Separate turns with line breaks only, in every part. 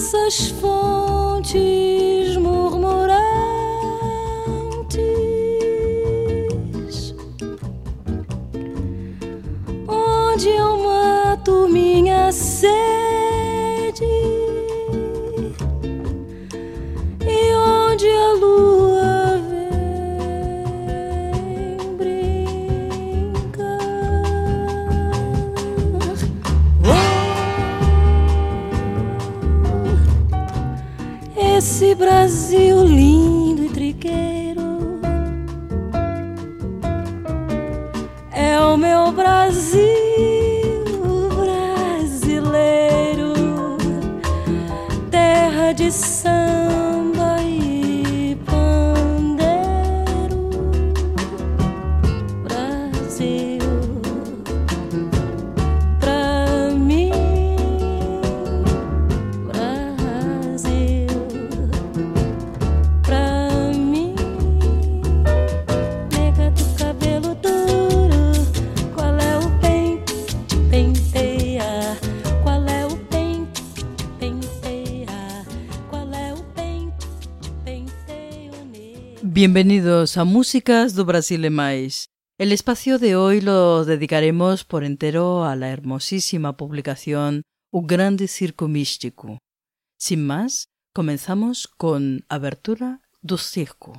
dessas fontes
Bienvenidos a Músicas do Brasil e Mais. El espacio de hoy lo dedicaremos por entero a la hermosísima publicación Un Grande Circo Místico. Sin más, comenzamos con Abertura do Circo.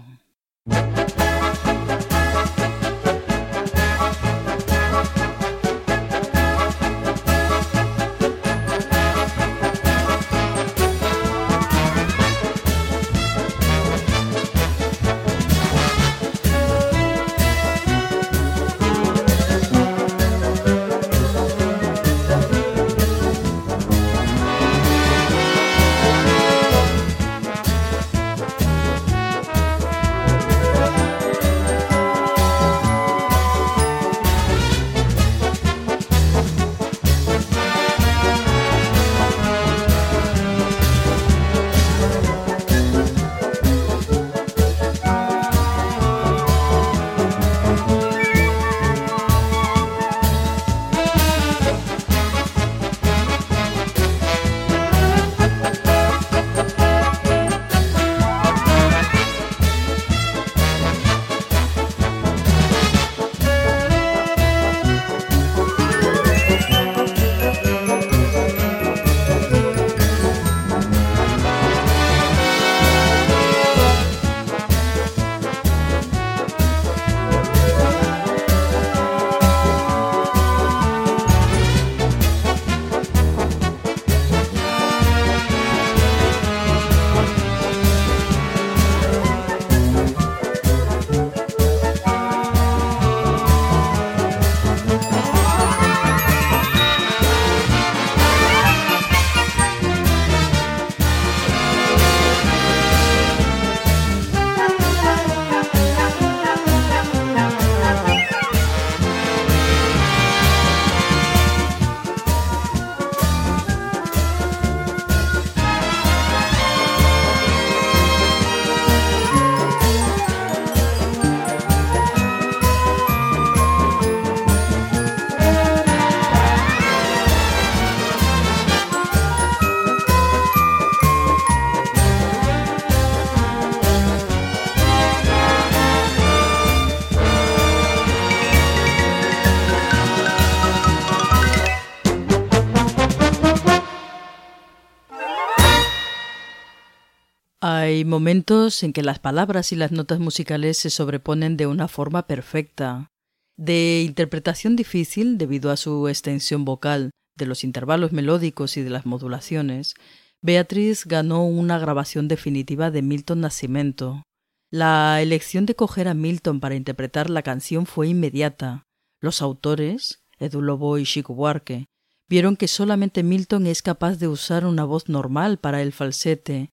Hay momentos en que las palabras y las notas musicales se sobreponen de una forma perfecta, de interpretación difícil debido a su extensión vocal, de los intervalos melódicos y de las modulaciones, Beatriz ganó una grabación definitiva de Milton Nascimento. La elección de coger a Milton para interpretar la canción fue inmediata. Los autores, Edu Lobo y Chico Buarque, vieron que solamente Milton es capaz de usar una voz normal para el falsete,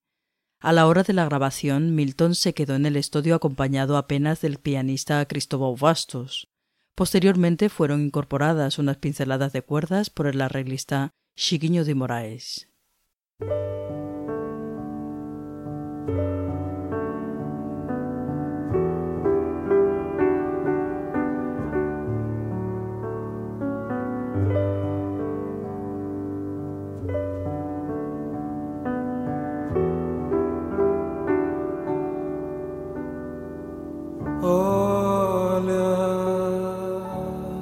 a la hora de la grabación, Milton se quedó en el estudio acompañado apenas del pianista Cristóbal Bastos. Posteriormente fueron incorporadas unas pinceladas de cuerdas por el arreglista Chiquiño de Moraes.
Olha,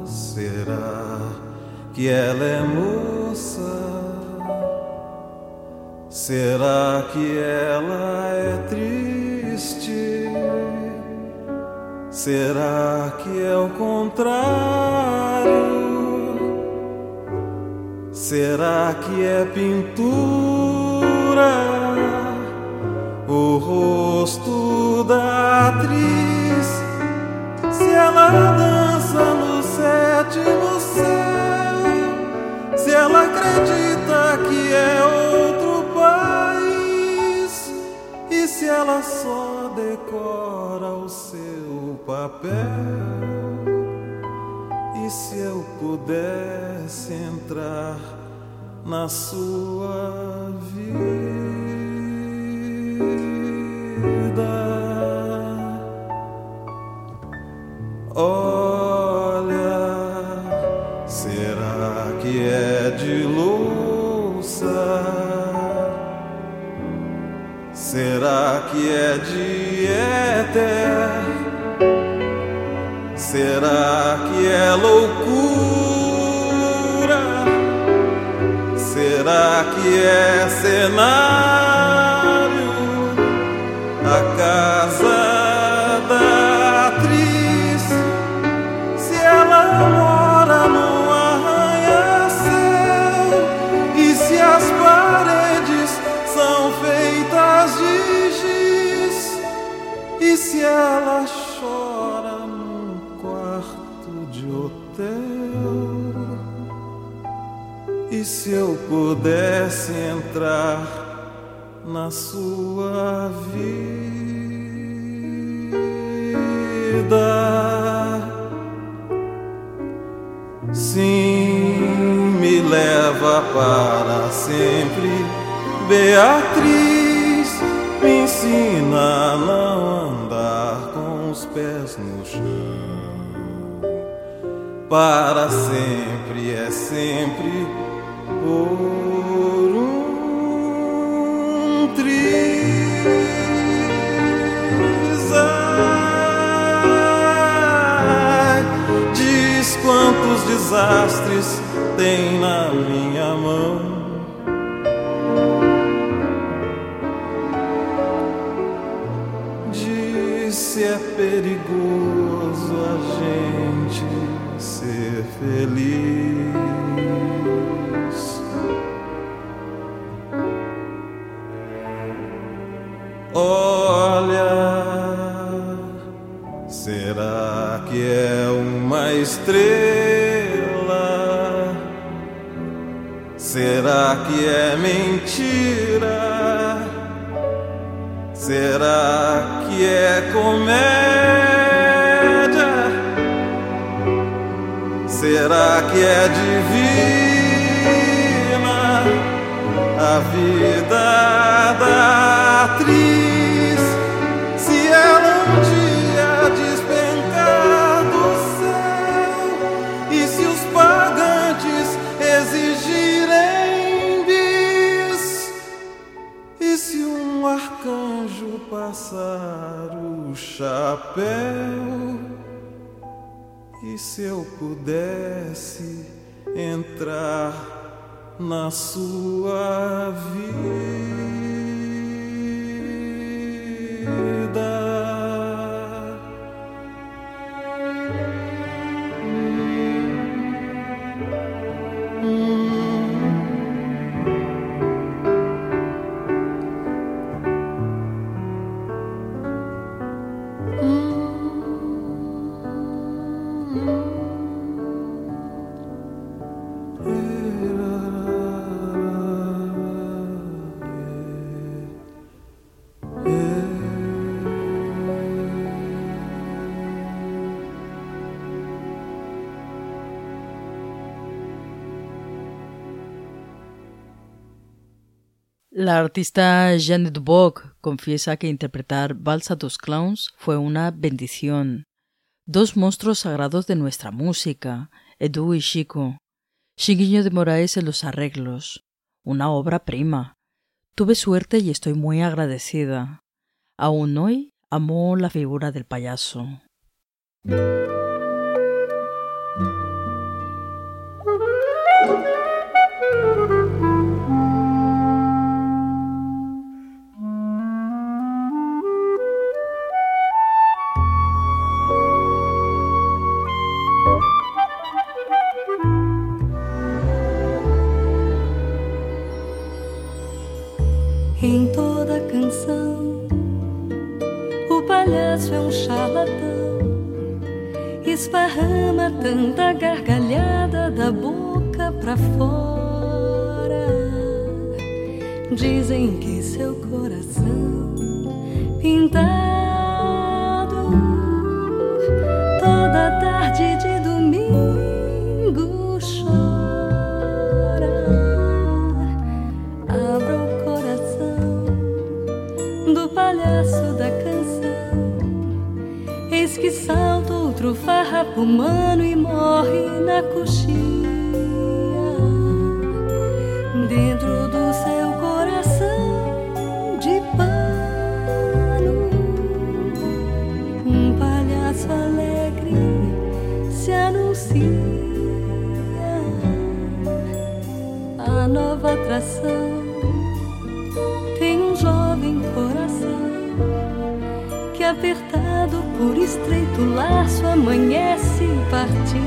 será que ela é moça? Será que ela é triste? Será que é o contrário? Será que é pintura? O rosto da atriz se ela dança no sétimo céu, se ela acredita que é outro país, e se ela só decora o seu papel. E se eu pudesse entrar na sua vida? De éter? Será que é loucura? Será que é cenário? Se eu pudesse entrar na sua vida. Sim, me leva para sempre, Beatriz. Me ensina a não andar com os pés no chão. Para sempre é sempre desastres tem na minha mão. Diz se é perigoso a gente ser feliz. Olha, será que é uma estrela? Será que é mentira? Será que é comédia? Será que é divina a vida da atriz? Passar o chapéu? E se eu pudesse entrar na sua vida?
La artista Janet Bock confiesa que interpretar Vals a dos Clowns fue una bendición. Dos monstruos sagrados de nuestra música, Edu y Chico. Chiquillo de Moraes en los arreglos. Una obra prima. Tuve suerte y estoy muy agradecida. Aún hoy amo la figura del payaso.
Gargalhada da boca pra fora. Dizem que seu coração pintado farrapo humano e morre na coxinha. Dentro do seu coração de pano, um palhaço alegre se anuncia. A nova atração por estreito laço amanhece partido.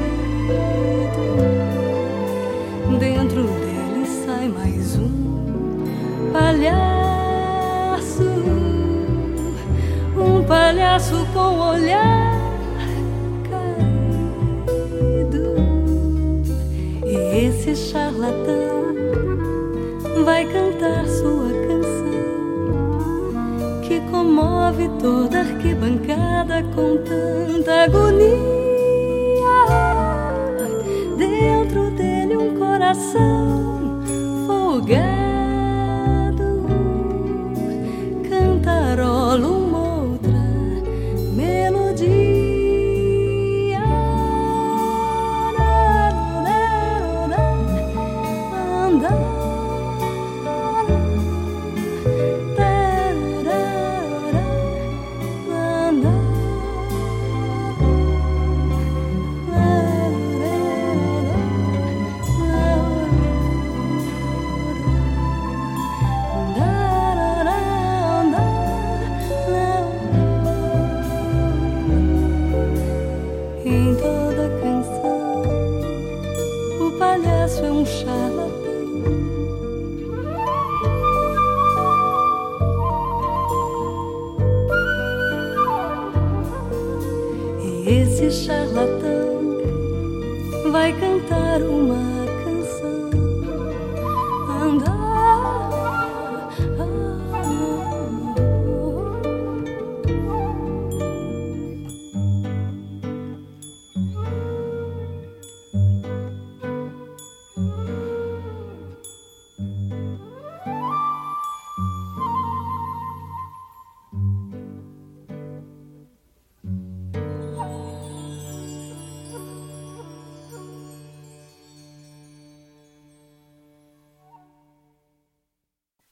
Dentro dele sai mais um palhaço, um palhaço com olhar caído. E esse charlatão comove toda arquibancada com tanta agonia. Dentro dele um coração folgado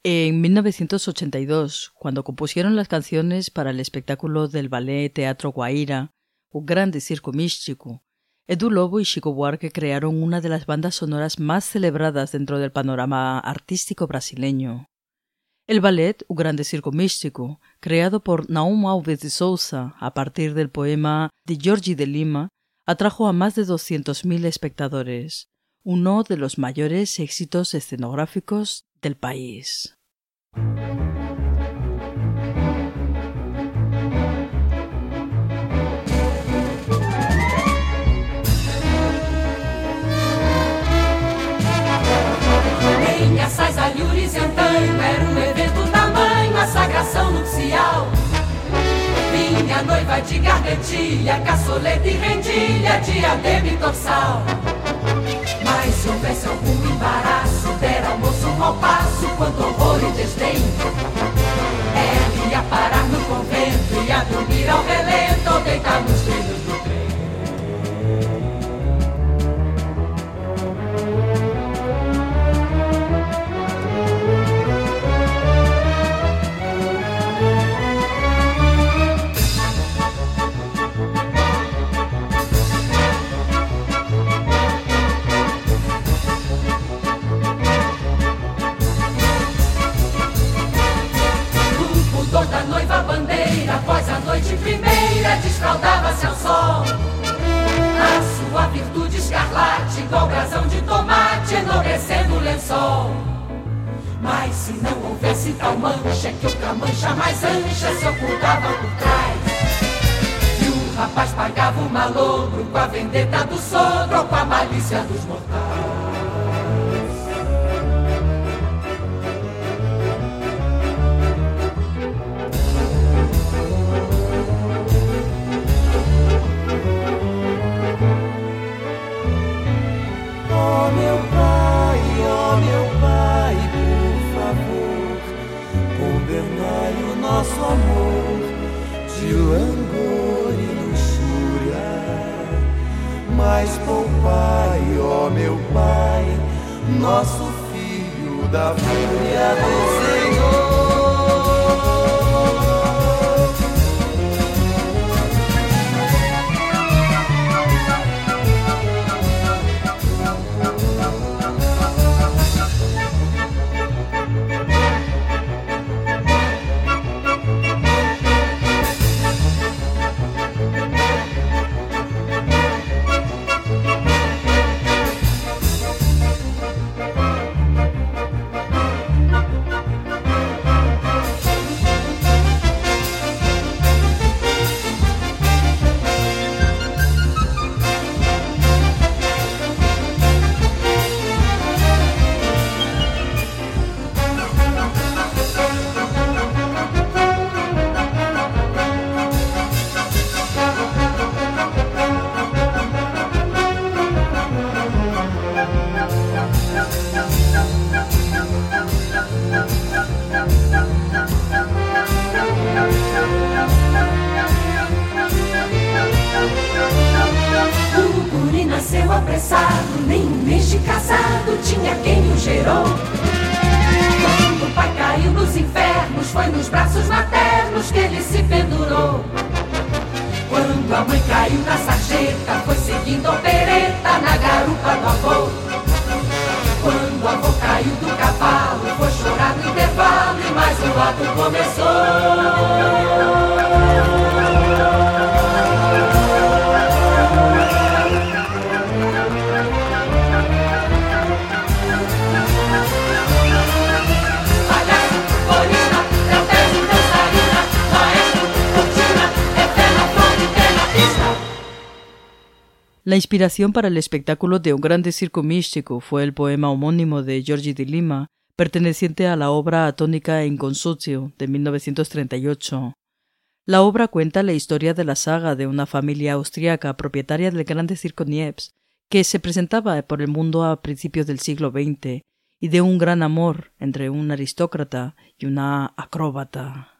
En 1982, cuando compusieron las canciones para el espectáculo del ballet Teatro Guaira, un grande circo místico, Edu Lobo y Chico Buarque crearon una de las bandas sonoras más celebradas dentro del panorama artístico brasileño. El ballet Un grande circo místico, creado por Naum Alves de Souza a partir del poema de Giorgi de Lima, atrajo a más de 200.000 espectadores, uno de los mayores éxitos escenográficos del país.
Alhures e Antanho Era um evento tamanho A sagração nupcial Vinha noiva de gargantilha Caçoleta e rendilha Diadema e torçal Mas se houvesse algum embaraço Der ao moço um mau passo Quanto horror e desdém. Ela ia parar no convento Ia dormir ao relento Ou deitar nos trilhos a noite primeira, desfraldava-se ao sol. A sua virtude escarlate, igual brasão de tomate, enobrecendo o lençol. Mas se não houvesse tal mancha, que outra mancha mais ancha se ocultava por trás.
rapaz pagava o malogro com a vendetta do sogro ou com a malícia dos mortais.
Nosso amor de langor e luxúria. Mas poupai, ó meu Pai, nosso filho da fúria do
La inspiración para el espectáculo de un grande circo místico fue el poema homónimo de Giorgi di Lima, perteneciente a la obra Atónica in Consutio de 1938. La obra cuenta la historia de la saga de una familia austriaca propietaria del grande circo Niepce, que se presentaba por el mundo a principios del siglo XX, y de un gran amor entre un aristócrata y una acróbata.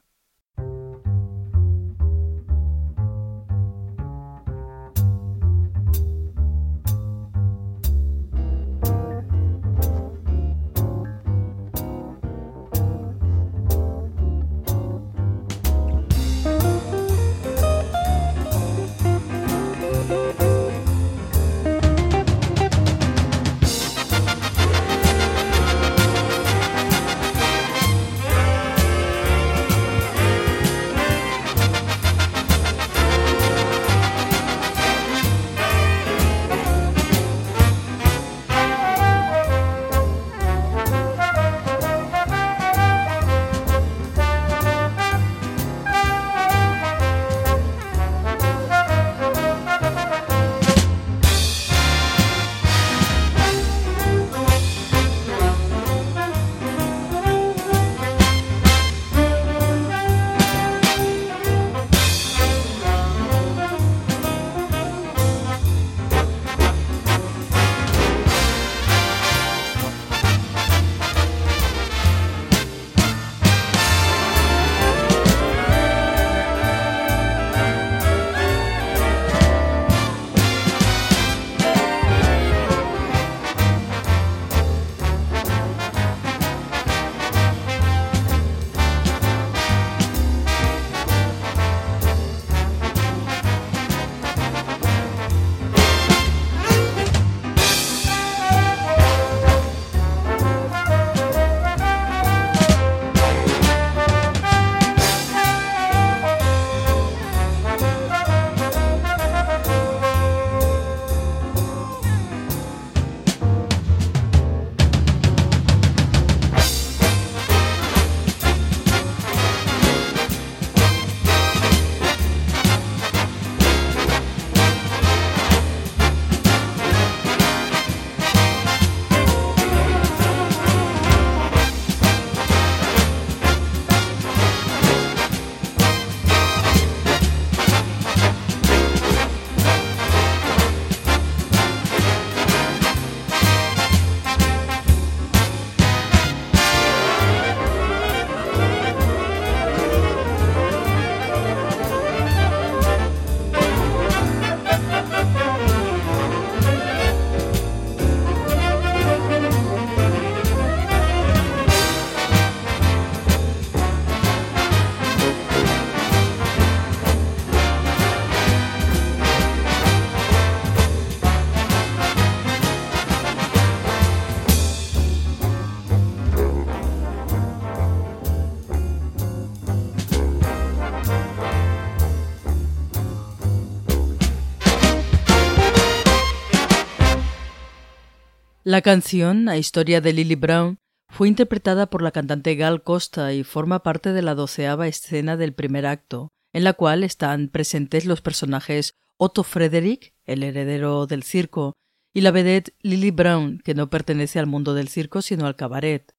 La canción, a historia de Lily Brown, fue interpretada por la cantante Gal Costa y forma parte de la doceava escena del primer acto, en la cual están presentes los personajes Otto Frederick, el heredero del circo, y la vedette Lily Brown, que no pertenece al mundo del circo sino al cabaret.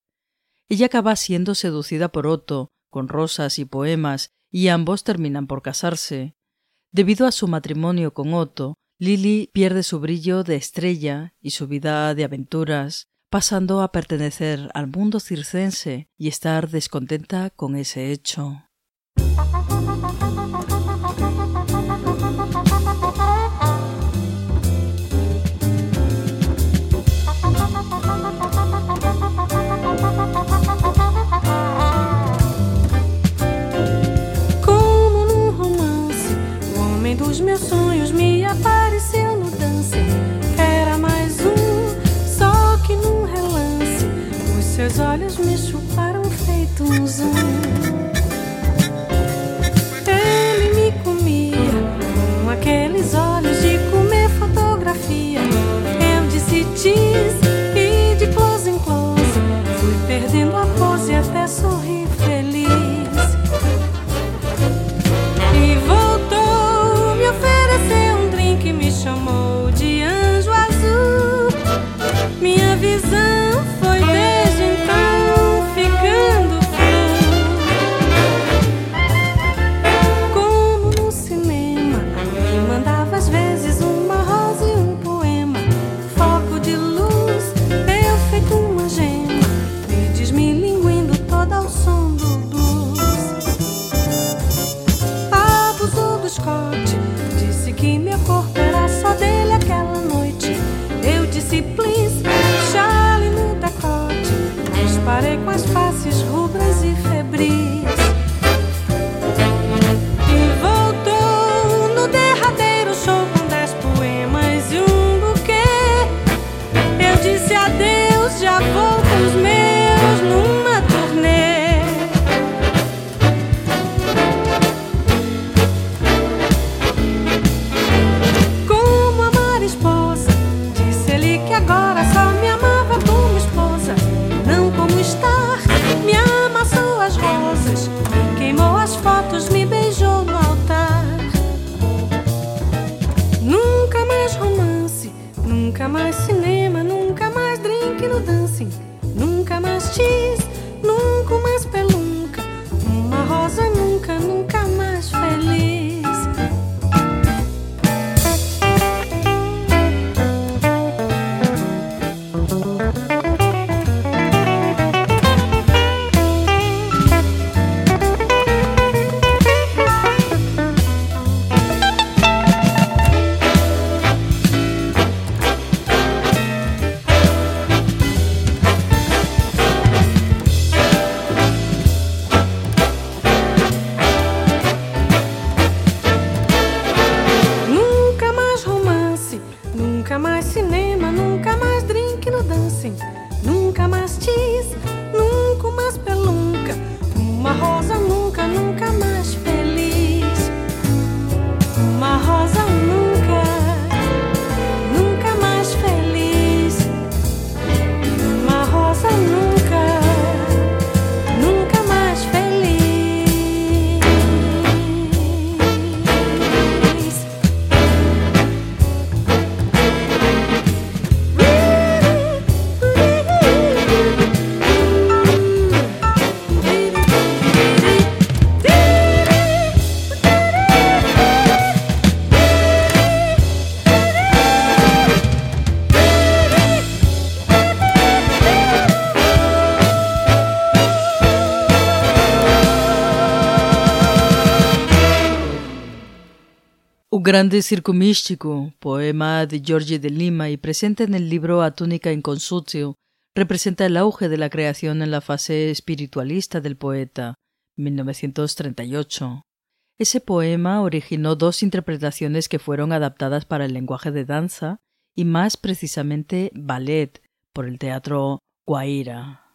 Ella acaba siendo seducida por Otto, con rosas y poemas, y ambos terminan por casarse. Debido a su matrimonio con Otto, Lily pierde su brillo de estrella y su vida de aventuras, pasando a pertenecer al mundo circense y estar descontenta con ese hecho.
Feito
grande circo místico, poema de Giorgi de Lima y presente en el libro A túnica in consutio, representa el auge de la creación en la fase espiritualista del poeta, 1938. Ese poema originó dos interpretaciones que fueron adaptadas para el lenguaje de danza y más precisamente ballet por el teatro Guaira.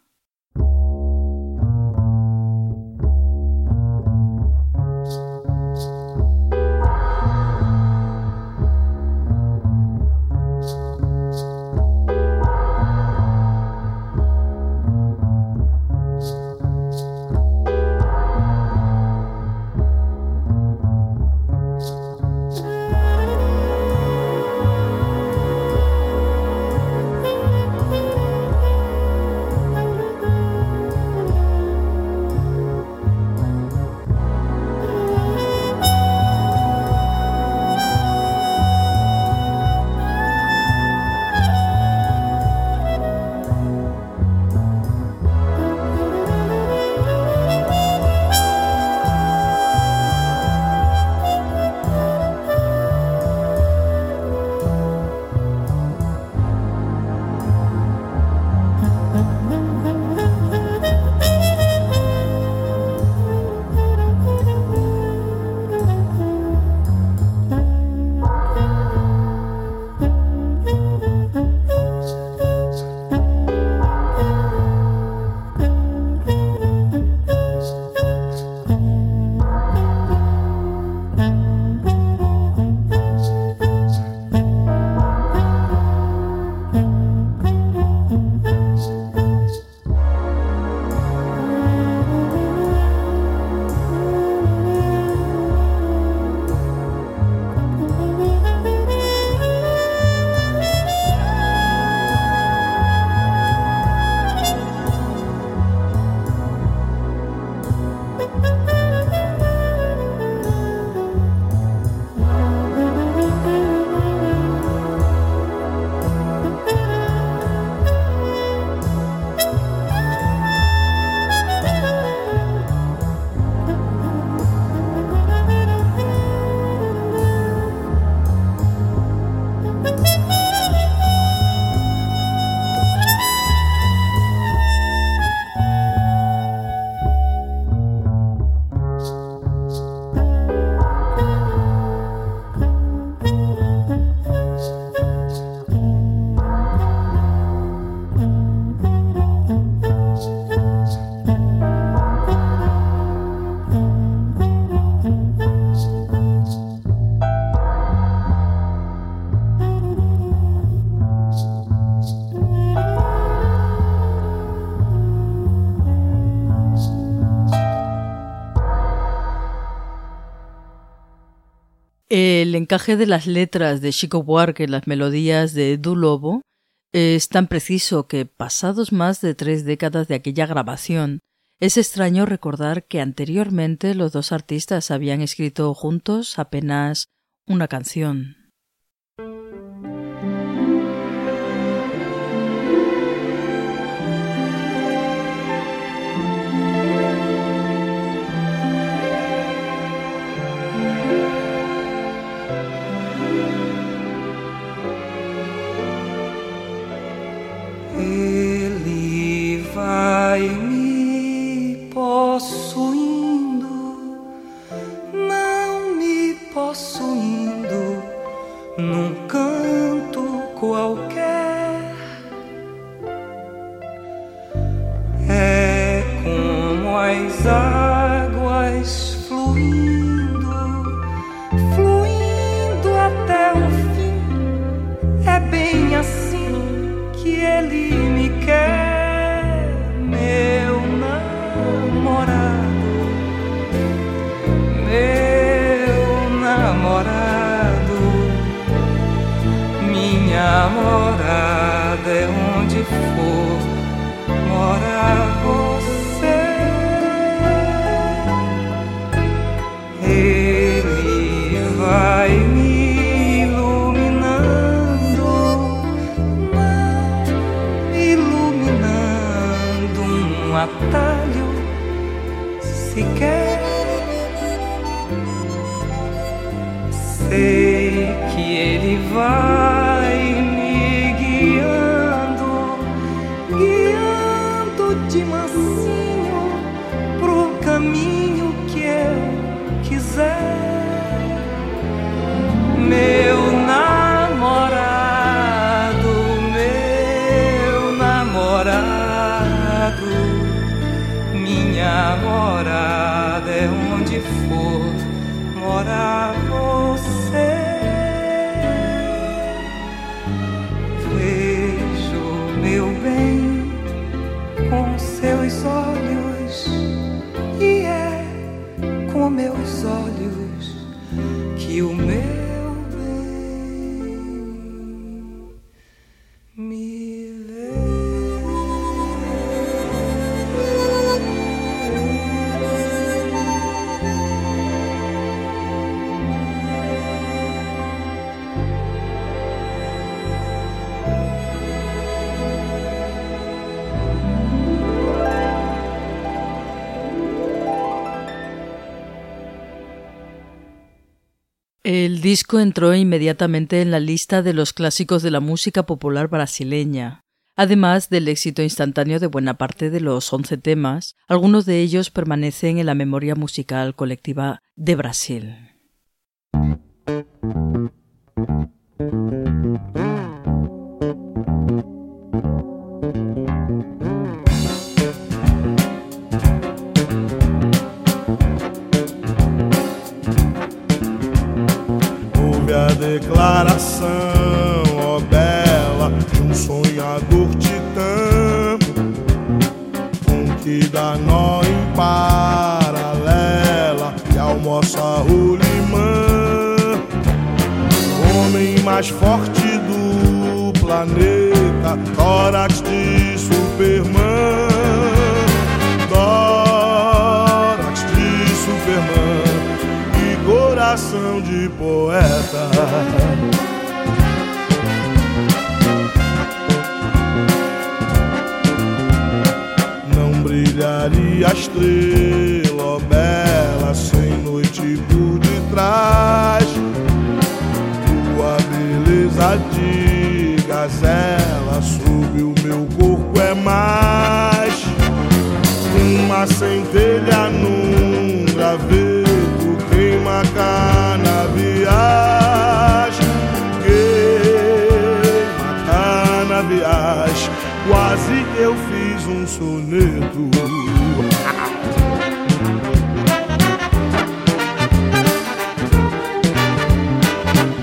El encaje de las letras de Chico Buarque las melodías de Du Lobo es tan preciso que, pasados más de tres décadas de aquella grabación, es extraño recordar que anteriormente los dos artistas habían escrito juntos apenas una canción. Disco entró inmediatamente en la lista de los clásicos de la música popular brasileña. Además del éxito instantáneo de buena parte de los once temas, algunos de ellos permanecen en la memoria musical colectiva de Brasil.
Declaração, ó bela, de um sonhador titã, com que dá nó em paralela e almoça rolimã. Homem mais forte do planeta, tórax de Superman. Coração de poeta. Não brilharia a estrela bela sem noite por detrás. Tua beleza de gazela sob o meu corpo é mais uma centelha num graveto um soneto.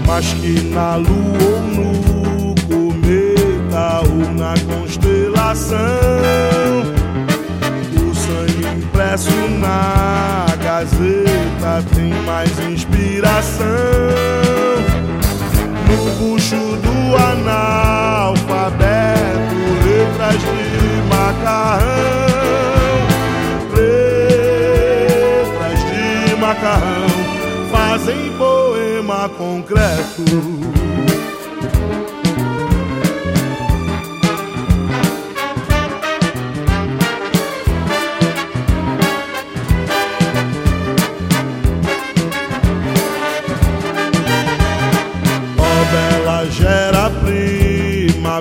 Mas que na lua ou no cometa ou na constelação, o sangue impresso na gazeta tem mais inspiração. No bucho do analfabeto, concreto.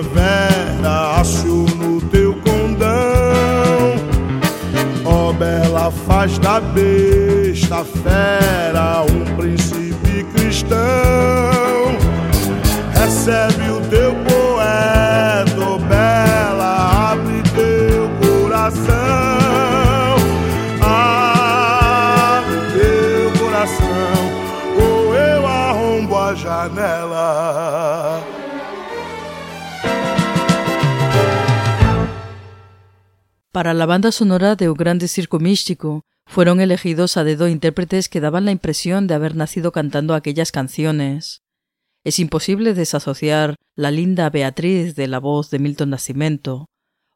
primavera, aço no teu condão. Ó oh, bela faz da besta fera um príncipe cristão. Recebe o teu poeta, bela, abre teu coração. Abre teu coração, ou eu arrombo a janela.
Para la banda sonora Un Grande Circo Místico fueron elegidos a dedo intérpretes que daban la impresión de haber nacido cantando aquellas canciones. Es imposible desasociar la linda Beatriz de la voz de Milton Nascimento,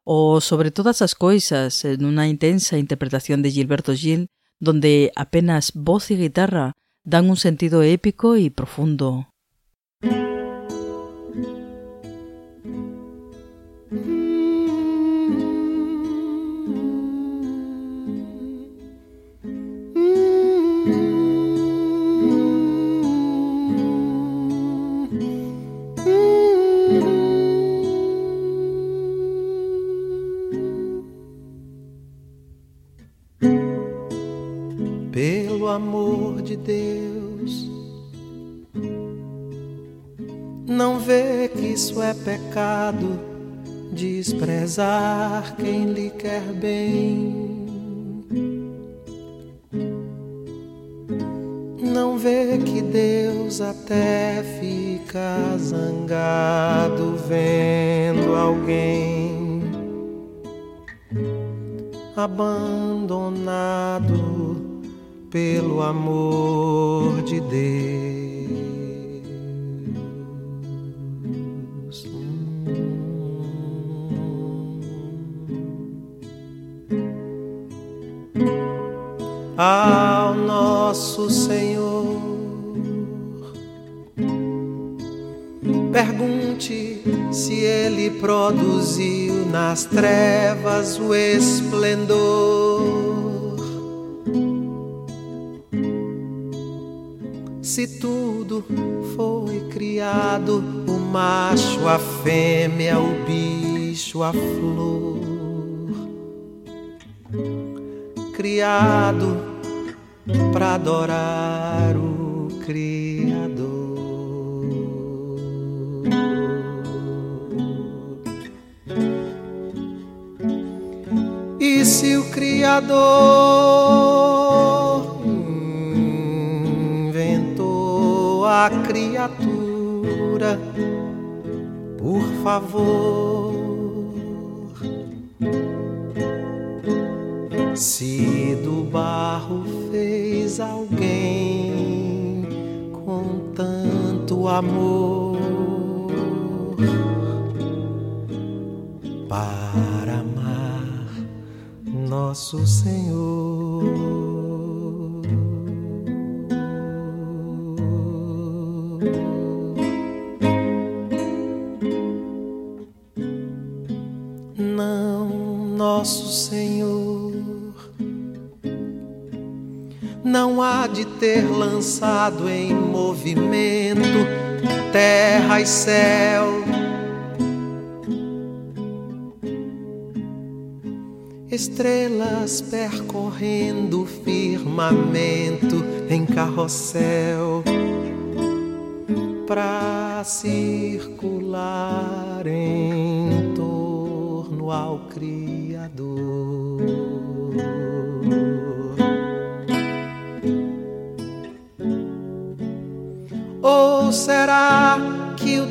o sobre todas las cosas en una intensa interpretación de Gilberto Gil, donde apenas voz y guitarra dan un sentido épico y profundo.
Amor de Deus. Não vê que isso é pecado, desprezar quem lhe quer bem. Não vê que Deus até fica zangado vendo alguém abandonado pelo amor de Deus. Ao nosso Senhor, pergunte se Ele produziu nas trevas o esplendor Se tudo foi criado, o macho, a fêmea, o bicho, a flor, criado para adorar o Criador. E se o Criador criatura, por favor. Se do barro fez alguém com tanto amor para amar nosso Senhor. Nosso Senhor não há de ter lançado em movimento terra e céu. Estrelas percorrendo o firmamento em carrossel para circular em torno ao Cristo. Ou será que o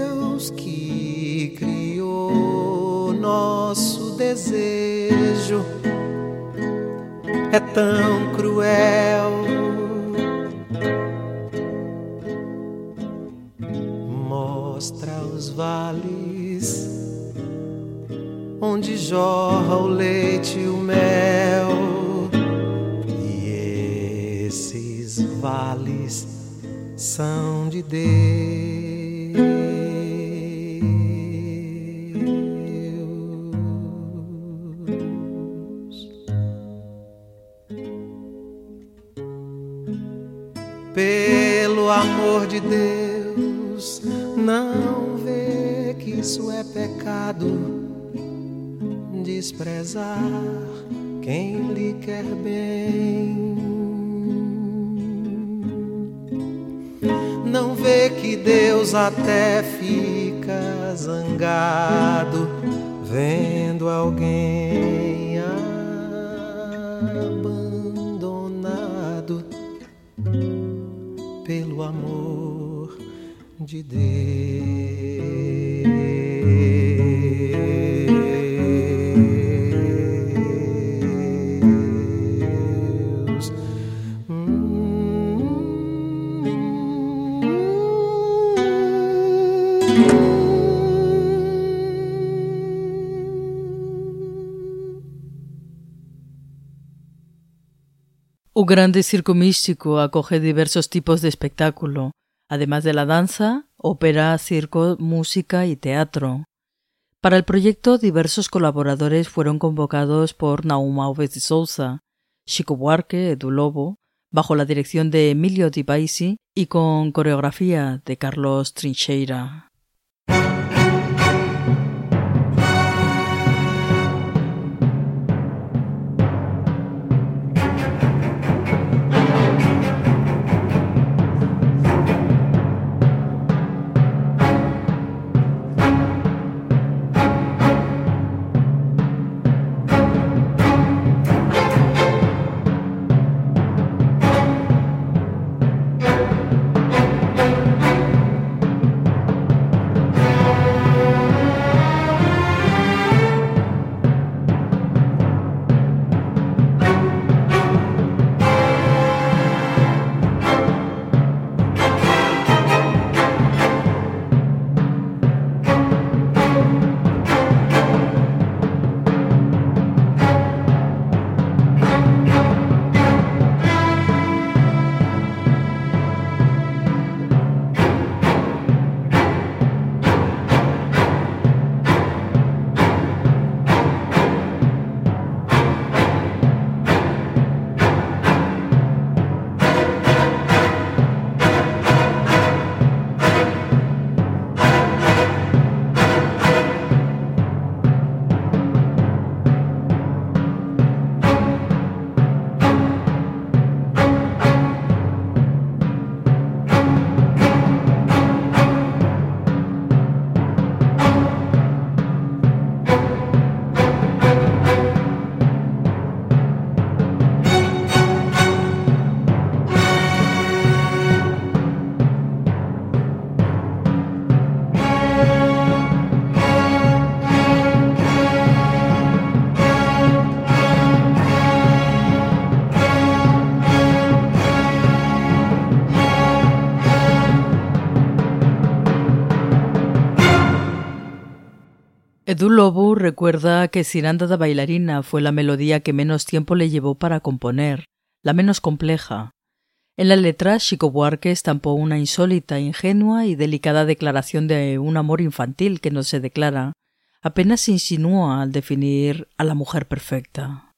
Deus que criou nosso desejo é tão cruel. Vales onde jorra o leite e o mel. E esses vales são de Deus. amor de Deus, não isso é pecado. Desprezar quem lhe quer bem. Não vê que Deus até fica zangado vendo alguém abandonado pelo amor de Deus.
O grande circo místico acoge diversos tipos de espectáculo, además de la danza, ópera, circo, música y teatro. Para el proyecto, diversos colaboradores fueron convocados por Nauma Alves de Souza, Chico Buarque, Edu Lobo, bajo la dirección de Emilio Di Baisi y con coreografía de Carlos Trincheira. Edu recuerda que Ciranda da bailarina fue la melodía que menos tiempo le llevó para componer, la menos compleja. En la letra, Chico Buarque estampó una insólita, ingenua y delicada declaración de un amor infantil que no se declara, apenas se insinúa al definir a la mujer perfecta.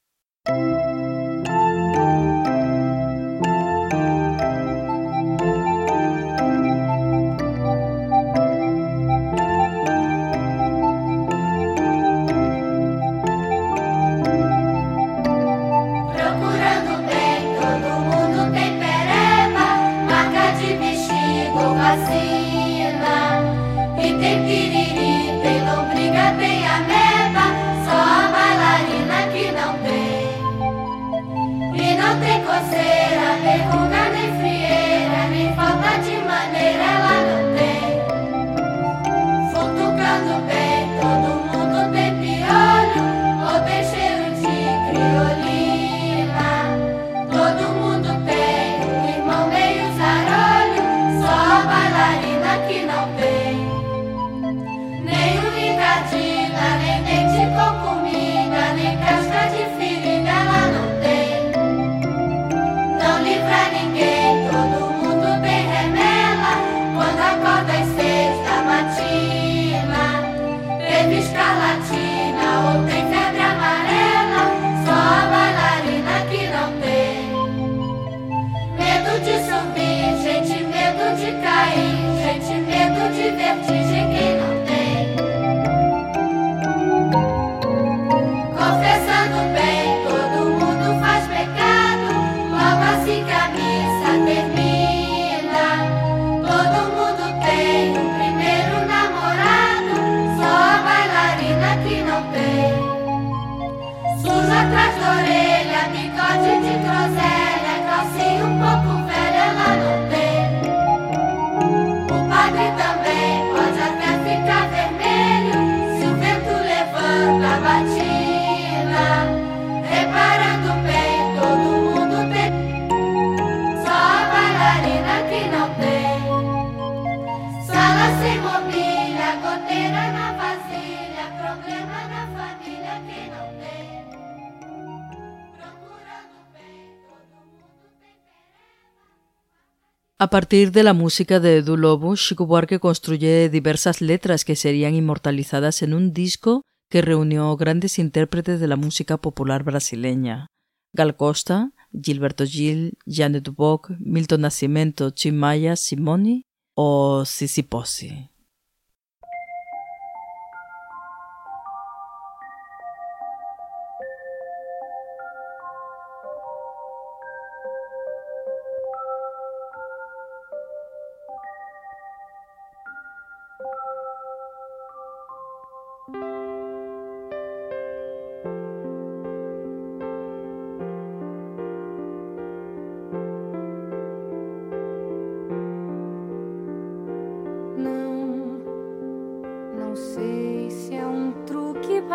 A partir de la música de Edu Lobo, Chico Buarque construye diversas letras que serían inmortalizadas en un disco que reunió grandes intérpretes de la música popular brasileña. Gal Costa, Gilberto Gil, Janet Bock, Milton Nascimento, Chimaya, Simoni o Sissi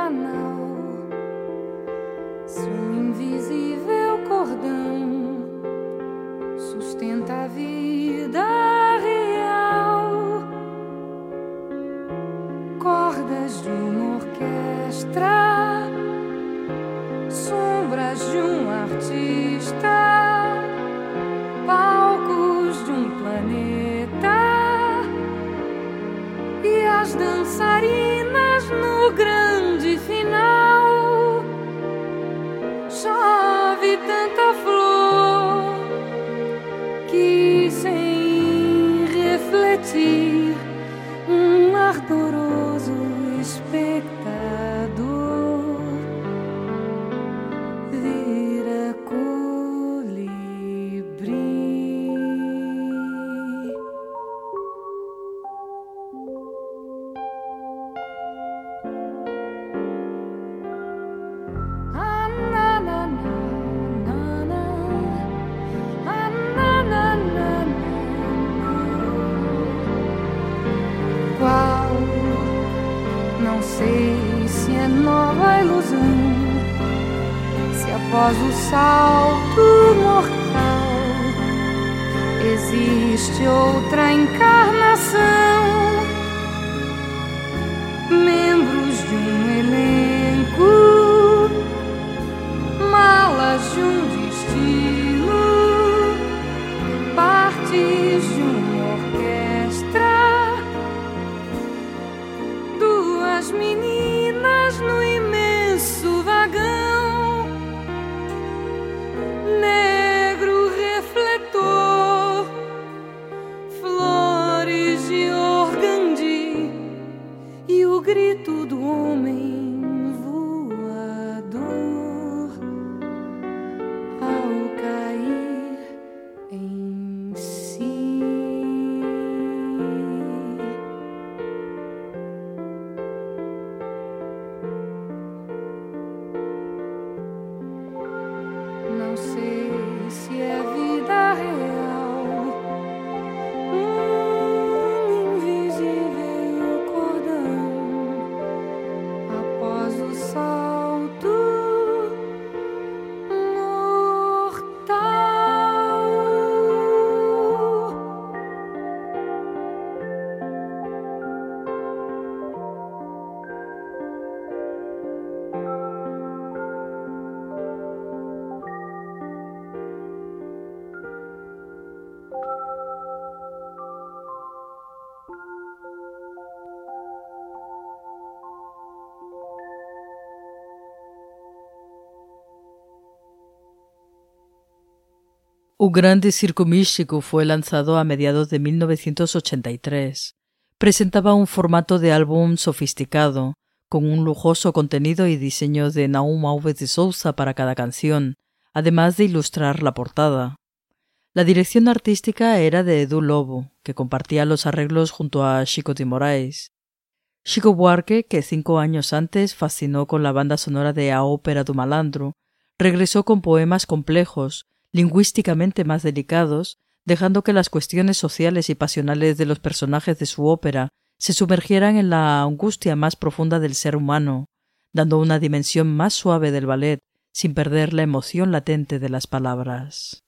Possi. Un grande circo místico fue lanzado a mediados de 1983. Presentaba un formato de álbum sofisticado, con un lujoso contenido y diseño de Naum Alves de Sousa para cada canción, además de ilustrar la portada. La dirección artística era de Edu Lobo, que compartía los arreglos junto a Chico de Moraes. Chico Buarque, que cinco años antes fascinó con la banda sonora de A Ópera do Malandro, regresó con poemas complejos, lingüísticamente más delicados, dejando que las cuestiones sociales y pasionales de los personajes de su ópera se sumergieran en la angustia más profunda del ser humano, dando una dimensión más suave del ballet sin perder la emoción latente de las palabras.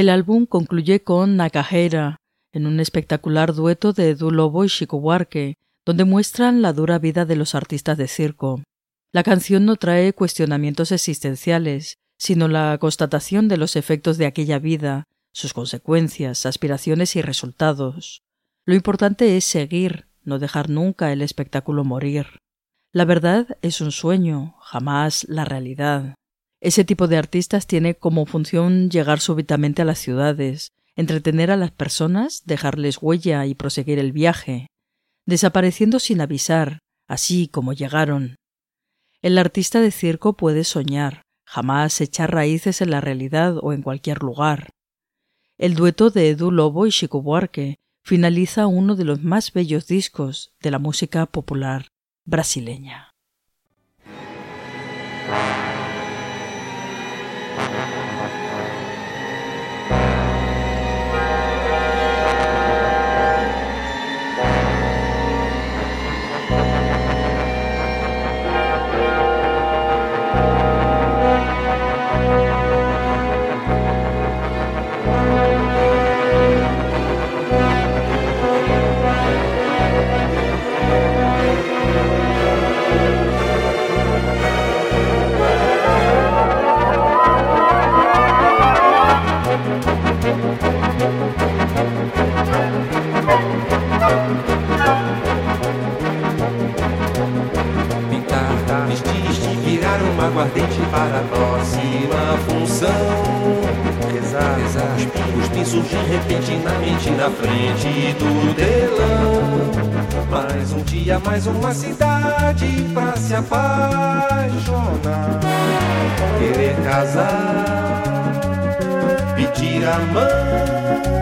El álbum concluye con Nakahera, en un espectacular dueto de Edu Lobo y Chico Huarque, donde muestran la dura vida de los artistas de circo. La canción no trae cuestionamientos existenciales, sino la constatación de los efectos de aquella vida, sus consecuencias, aspiraciones y resultados. Lo importante es seguir, no dejar nunca el espectáculo morir. La verdad es un sueño, jamás la realidad. Ese tipo de artistas tiene como función llegar súbitamente a las ciudades, entretener a las personas, dejarles huella y proseguir el viaje, desapareciendo sin avisar, así como llegaron. El artista de circo puede soñar, jamás echar raíces en la realidad o en cualquier lugar. El dueto de Edu Lobo y Chico Buarque finaliza uno de los más bellos discos de la música popular brasileña.
Para a próxima função. Rezar, rezar, os pingos surgir repentinamente na frente do telão. Mais um dia, mais uma cidade pra se apaixonar. Querer casar, pedir a mão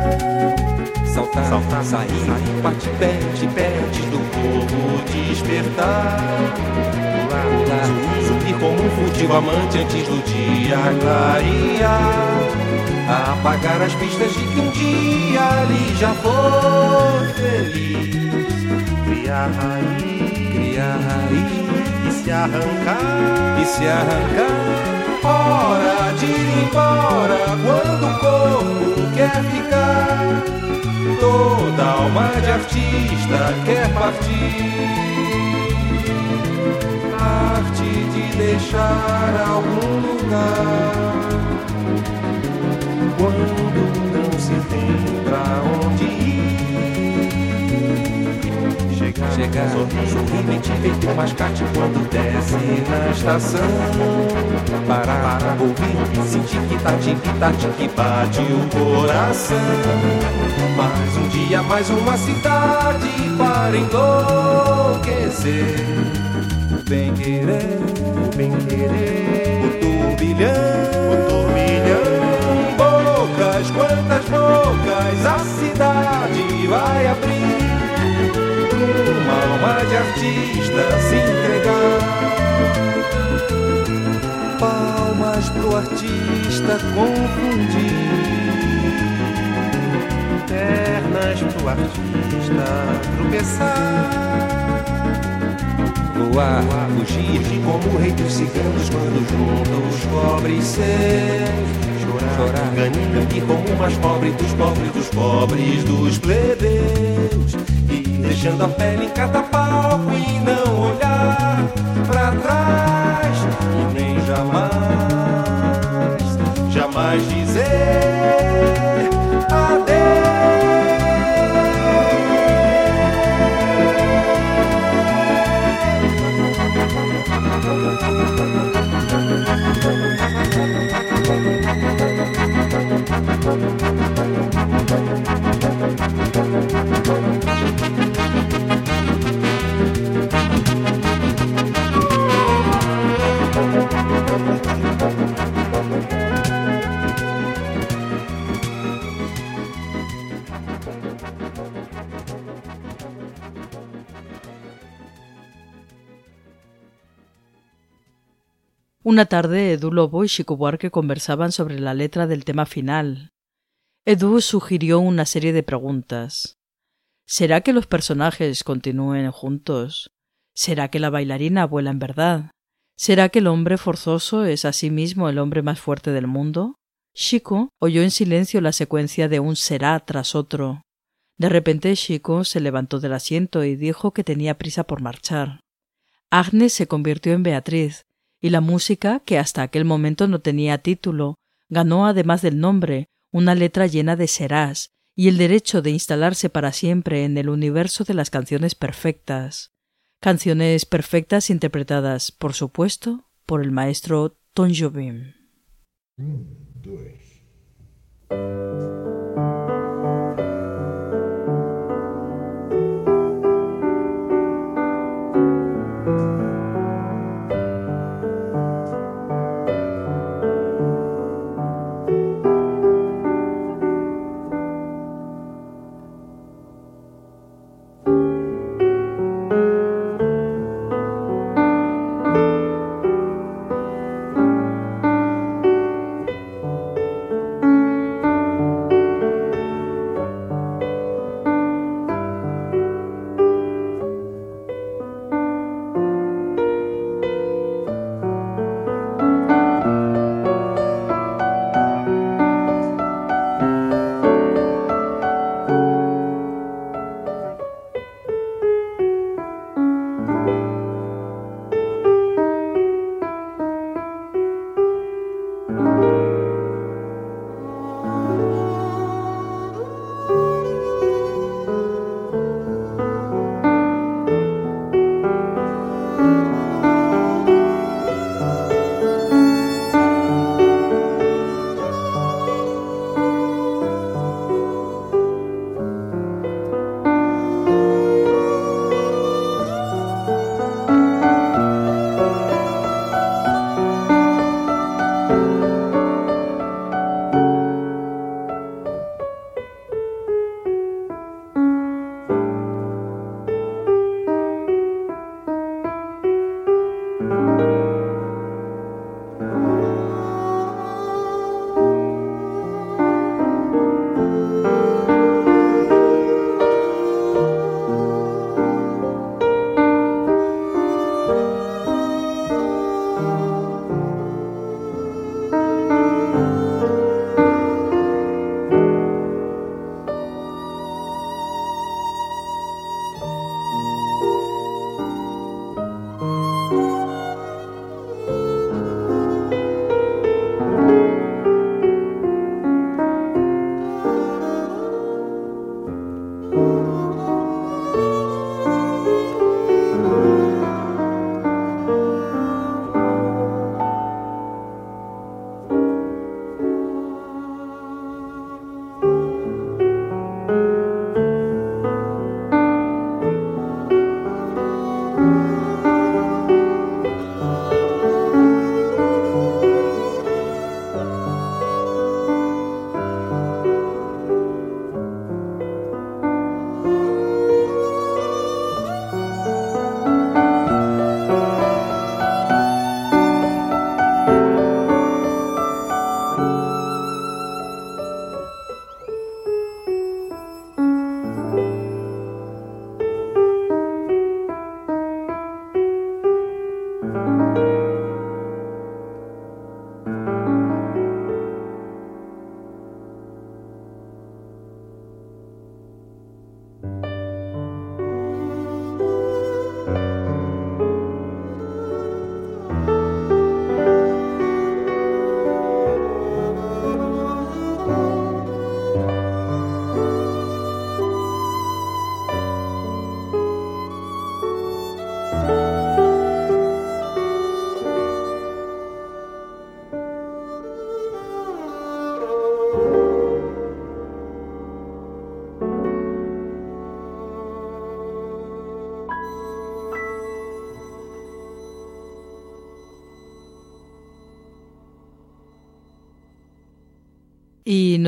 saltar, saltar, sair, sair, bate pé, de pé, antes do povo despertar. Como um furtivo amante antes do dia clarear. Apagar as pistas de que um dia ali já foi feliz. Criar raiz, criar raiz e se arrancar, e se arrancar. Hora de ir embora quando o corpo quer ficar Toda alma de artista quer partir. Arte de deixar algum lugar. Quando não se tem pra onde ir. Chegar, Chegar sorrir, sorrir, te ver com mascate quando desce na estação. Parar, parar, ouvir, sentir que tá, que tá, que bate o coração. Mais um dia, mais uma cidade para enlouquecer. Bem querer, bem querer, o turbilhão, o turbilhão. Bocas, quantas bocas a cidade vai abrir. Uma alma de artista se entregar. Palmas pro artista confundir pernas pro artista tropeçar. Voar, fugir, como o rei dos ciganos quando juntos cobre céus. Chorar, chorar, ganhar, como o mais pobre dos pobres dos pobres dos plebeus. E deixando a pele em cada palco e não olhar pra trás. E nem jamais, jamais dizer Música
Una tarde Edu Lobo y Chico Buarque conversaban sobre la letra del tema final. Edu sugirió una serie de preguntas. ¿Será que los personajes continúen juntos? ¿Será que la bailarina vuela en verdad? ¿Será que el hombre forzoso es asimismo el hombre más fuerte del mundo? Chico oyó en silencio la secuencia de un será tras otro. De repente Chico se levantó del asiento y dijo que tenía prisa por marchar. Agnes se convirtió en Beatriz, y la música, que hasta aquel momento no tenía título, ganó además del nombre una letra llena de serás y el derecho de instalarse para siempre en el universo de las canciones perfectas. Canciones perfectas interpretadas, por supuesto, por el maestro Tom Jobim.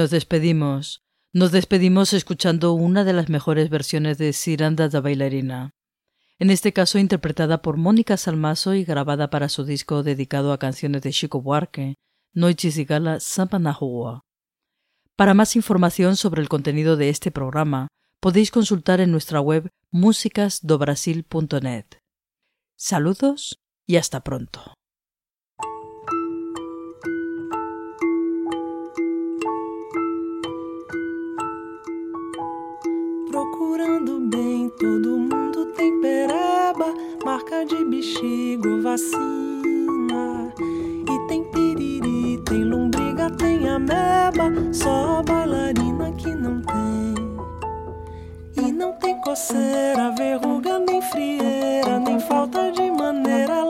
Nos despedimos. Nos despedimos escuchando una de las mejores versiones de Siranda da Bailarina. En este caso interpretada por Mónica Salmaso y grabada para su disco dedicado a canciones de Chico Buarque, Noites y Gala Rua. Para más información sobre el contenido de este programa, podéis consultar en nuestra web musicasdobrasil.net. Saludos y hasta pronto.
Procurando bem, todo mundo tem pereba, marca de bexigo, vacina. E tem piriri, tem lombriga, tem ameba, só a bailarina que não tem. E não tem coceira, verruga, nem frieira, nem falta de maneira,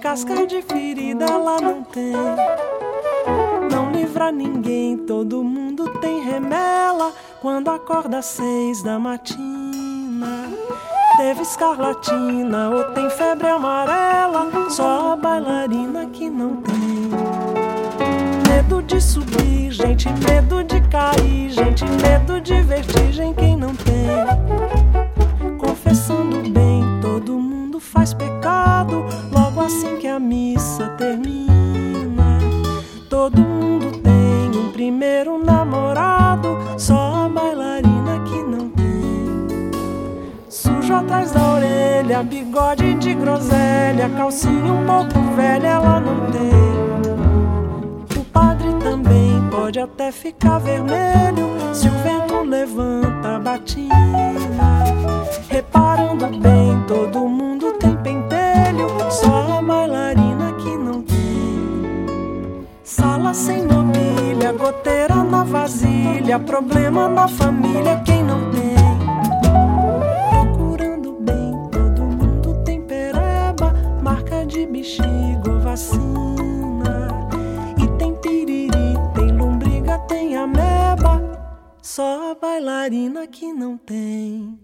casca de ferida, ela não tem não livra ninguém. Todo mundo tem remela quando acorda às seis da matina. Teve escarlatina ou tem febre amarela, só a bailarina que não tem. Medo de subir, gente, medo de cair, gente, medo de vertigem, quem não tem. A missa termina. Todo mundo tem um primeiro namorado, só a bailarina que não tem. Sujo atrás da orelha, bigode de groselha, calcinha um pouco velha, ela não tem. O padre também pode até ficar vermelho se o vento levanta a batina. Reparando bem, todo mundo tem pentelho, Sala sem mobília, goteira na vasilha, problema na família, quem não tem? Procurando bem, todo mundo tem pereba, marca de bexigo, vacina. E tem piriri, tem lombriga, tem ameba, só a bailarina que não tem.